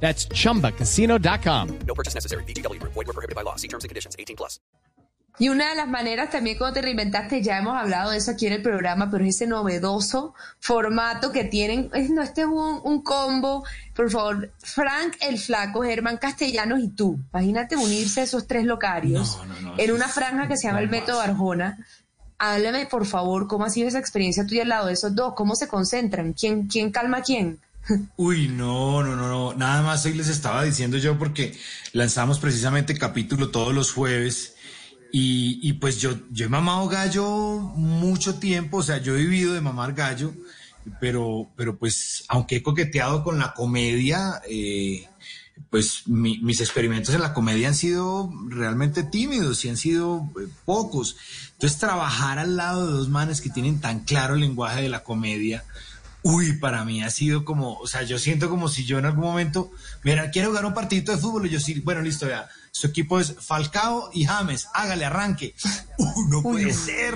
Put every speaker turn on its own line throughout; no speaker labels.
That's chumbacasino.com.
No purchase necessary. BGW. Void were prohibited by law. See terms and conditions. 18 plus.
Y una de las maneras también cuando te reinventaste, ya hemos hablado de eso aquí en el programa, pero es ese novedoso formato que tienen, es- no, este es un, un combo, por favor, Frank el Flaco, Germán Castellanos y tú, imagínate unirse esos tres locarios
No, no, no,
en una franja que se llama el Método. Arjona. Háblame, por favor, cómo ha sido esa experiencia tuya al lado de esos dos, cómo se concentran, quién, quién calma a quién.
Uy, no, no, no, no. Nada más hoy les estaba diciendo yo porque lanzamos precisamente capítulo todos los jueves y, y pues yo, yo he mamado gallo mucho tiempo, o sea, yo he vivido de mamar gallo, pero, pero pues aunque he coqueteado con la comedia, eh, pues mi- mis experimentos en la comedia han sido realmente tímidos y han sido eh, pocos. Entonces trabajar al lado de dos manes que tienen tan claro el lenguaje de la comedia, Uy, para mí ha sido como, o sea, yo siento como si yo en algún momento, mira, quiero jugar un partidito de fútbol y yo sí, bueno, listo, ya, su equipo es Falcao y James, hágale, arranque. Uy, no puede ser.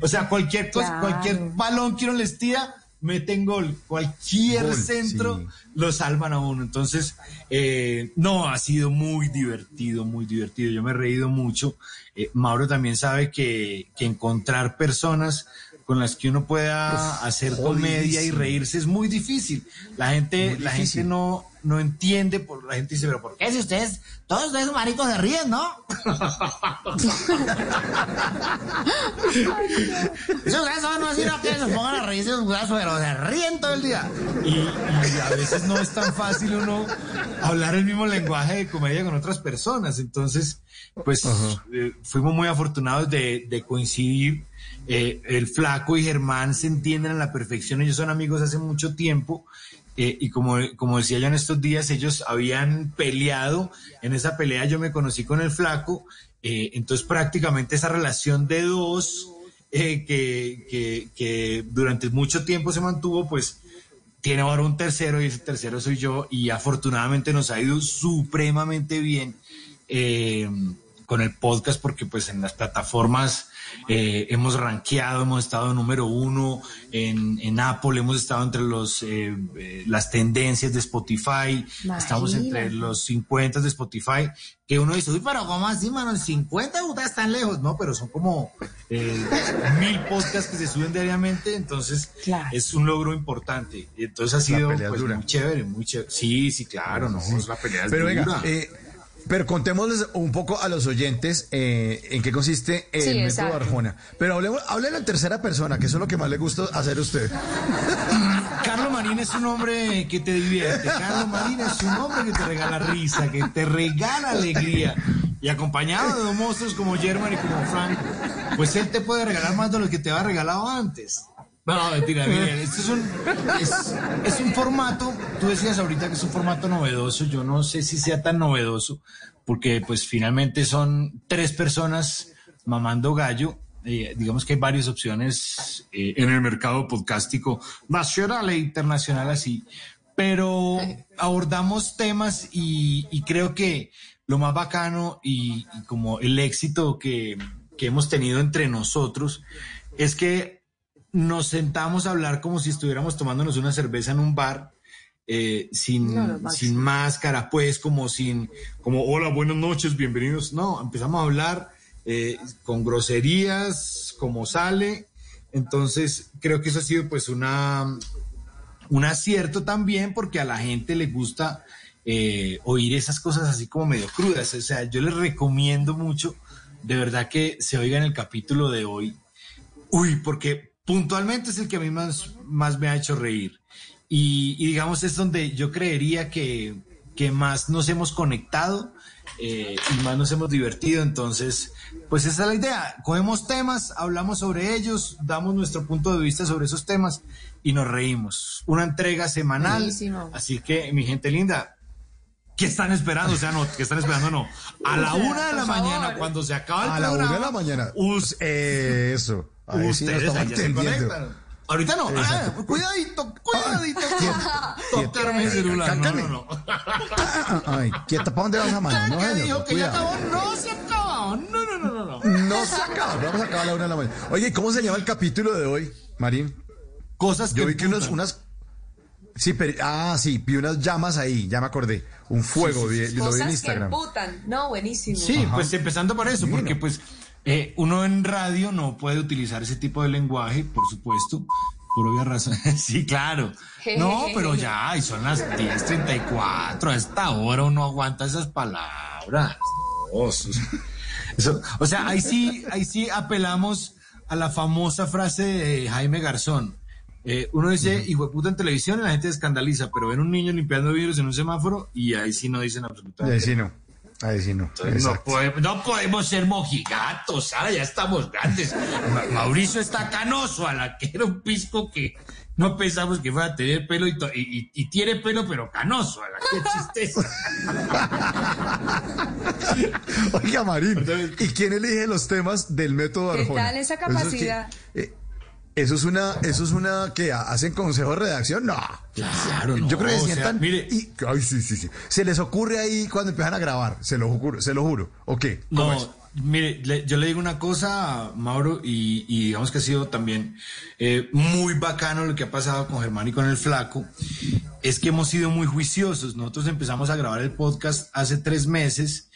O sea, cualquier cosa,
Claro.
cualquier balón que uno les tira, meten gol. Cualquier
Gol,
centro
sí.
lo salvan a uno. Entonces, eh, no, ha sido muy divertido, muy divertido. Yo me he reído mucho. Eh, Mauro también sabe que, que encontrar personas con las que uno pueda hacer comedia y reírse es muy difícil. La gente,
Muy
la
difícil.
gente no, no entiende, por, la gente dice, pero ¿por qué si ustedes, todos ustedes maricos se ríen, no? Esos no sino que se pongan a reírse esos pero se ríen todo el día. Y, y a veces no es tan fácil uno hablar el mismo lenguaje de comedia con otras personas. Entonces, pues eh, fuimos muy afortunados de, de coincidir. Eh, el flaco y Germán se entienden a la perfección. Ellos son amigos hace mucho tiempo. Eh, y como, como decía yo en estos días, ellos habían peleado. En esa pelea yo me conocí con el flaco. Eh, entonces prácticamente esa relación de dos eh, que, que, que durante mucho tiempo se mantuvo, pues tiene ahora un tercero y ese tercero soy yo y afortunadamente nos ha ido supremamente bien con el podcast porque pues en las plataformas eh, hemos rankeado, hemos estado número uno en, en Apple, hemos estado entre los eh, eh, las tendencias de Spotify, estamos entre los 50 de Spotify, que uno dice, uy, pero ¿cómo así, mano? 50 ustedes están lejos, no, pero son como eh, mil podcasts que se suben diariamente, entonces
Claro.
es un logro importante. Y entonces ha sido pues, muy chévere, muy chévere. Sí, sí, claro, no, la pelea es
Pero venga,
dura.
eh, pero contémosles un poco a los oyentes eh, en qué consiste el
Sí,
método
exacto.
Arjona. Pero hablemos, háblelo en tercera persona, que eso es lo que más le gusta hacer a usted.
Carlos Marín es un hombre que te divierte. Carlos Marín es un hombre que te regala risa, que te regala alegría. Y acompañado de dos monstruos como German y como Frank, pues él te puede regalar más de lo que te había regalado antes. No, mentira, miren, esto es un, es, es un formato, tú decías ahorita que es un formato novedoso, yo no sé si sea tan novedoso, porque pues finalmente son tres personas mamando gallo, eh, digamos que hay varias opciones eh, en el mercado podcástico nacional e internacional así, pero abordamos temas y, creo que lo más bacano y, y como el éxito que, que hemos tenido entre nosotros es que nos sentamos a hablar como si estuviéramos tomándonos una cerveza en un bar. Eh, sin,
No,
sin máscara, pues, como sin, como, hola, buenas noches, bienvenidos. No, empezamos a hablar eh, con groserías, como sale. Entonces, creo que eso ha sido, pues, una, un acierto también, porque a la gente le gusta eh, oír esas cosas así como medio crudas. O sea, yo les recomiendo mucho, de verdad, que se oigan el capítulo de hoy. Uy, porque puntualmente es el que a mí más, más me ha hecho reír. Y, y digamos, es donde yo creería que, que más nos hemos conectado eh, y más nos hemos divertido. Entonces, pues esa es la idea. Cogemos temas, hablamos sobre ellos, damos nuestro punto de vista sobre esos temas y nos reímos. Una entrega semanal.
Buenísimo.
Así que, mi gente linda, ¿Qué están esperando? O sea, no, ¿qué están esperando? No. A la una de la mañana, cuando se acaba el
A la
programa.
una de la mañana.
us-
Eso. Ahí sí nos
ustedes
entendiendo.
conectan. Ahorita no. Ah, cuidadito, cuidadito.
quieto,
Tocarme el celular. No,
Cálcame.
no, no.
Ay, quieta, ¿para dónde vas a mano? No,
¿Qué
señor,
dijo que ya acabó? No se acabó. No, no, no, no, no.
No se acaba, vamos a acabar a la una de la mañana. Oye, ¿cómo se llama el capítulo de hoy, Marín?
Cosas que
Yo vi que
emputan.
unas... Sí, pero... Ah, sí, vi unas llamas ahí, ya me acordé. Un fuego, vi- lo vi en
Cosas que
Instagram.
emputan. No, buenísimo.
Sí, pues empezando por eso, porque pues eh, uno en radio no puede utilizar ese tipo de lenguaje, por supuesto, por obvia razón. sí, claro. No, pero ya, y son las 10.34, a esta hora uno aguanta esas palabras. Eso- o sea, ahí sí, ahí sí apelamos a la famosa frase de Jaime Garzón. Eh, uno dice, hijo de puta en televisión y la gente se escandaliza, pero ven un niño limpiando vidrios en un semáforo y ahí sí no dicen absolutamente
Ahí sí no. Ahí sí no.
entonces, no, podemos, no podemos ser mojigatos, ahora ya estamos grandes. Ma- Mauricio está canoso, a la que era un pisco que no pensamos que fuera a tener pelo y, to- y- y- y tiene pelo, pero canoso, a la que tristeza.
Oiga, Marín, ¿y quién elige los temas del método
¿Qué
Arjona?
tal esa
Eso es que-
capacidad?
eh, Eso es una, eso es una que hacen consejo de redacción, no.
Claro, no,
Yo creo que
o
se
sea,
sientan
mire-
y, ay, sí, sí, sí. Se les ocurre ahí cuando empiezan a grabar, se lo juro, se lo juro. ¿O qué? ¿Cómo es?
No, mire, le- yo le digo una cosa, Mauro, y, y digamos que ha sido también eh, muy bacano lo que ha pasado con Germán y con el Flaco, es que hemos sido muy juiciosos. Nosotros empezamos a grabar el podcast hace tres meses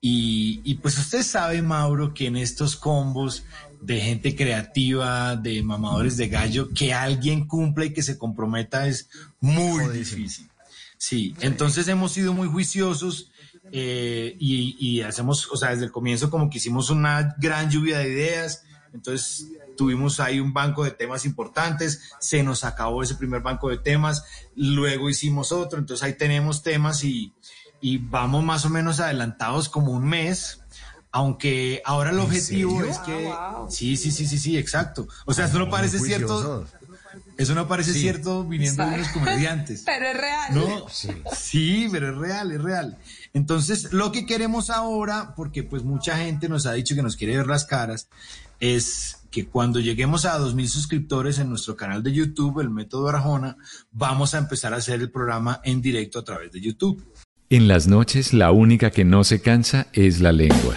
y, y pues usted sabe, Mauro, que en estos combos de gente creativa, de mamadores de gallo, que alguien cumpla y que se comprometa es muy difícil. Sí, entonces hemos sido muy juiciosos eh, y, y hacemos, o sea, desde el comienzo como que hicimos una gran lluvia de ideas, entonces tuvimos ahí un banco de temas importantes, se nos acabó ese primer banco de temas, luego hicimos otro, entonces ahí tenemos temas y, y vamos más o menos adelantados como un mes. Aunque ahora el objetivo
serio?
es que...
Ah, wow.
Sí, sí, sí, sí, sí, exacto. O sea, eso no parece cierto. Eso no parece cierto viniendo de unos comediantes.
Pero es real.
No, sí. pero es real, es real. Entonces, lo que queremos ahora, porque pues mucha gente nos ha dicho que nos quiere ver las caras, es que cuando lleguemos a 2.000 suscriptores en nuestro canal de YouTube, el método Arjona, vamos a empezar a hacer el programa en directo a través de YouTube.
En las noches la única que no se cansa es la lengua.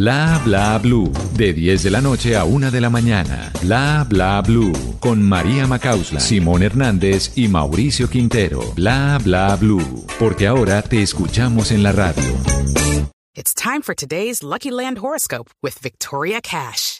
Bla bla blue, de 10 de la noche a 1 de la mañana. Bla bla blue, con María Macausla, Simón Hernández y Mauricio Quintero. Bla bla blue, porque ahora te escuchamos en la radio.
It's time for today's Lucky Land horoscope with Victoria Cash.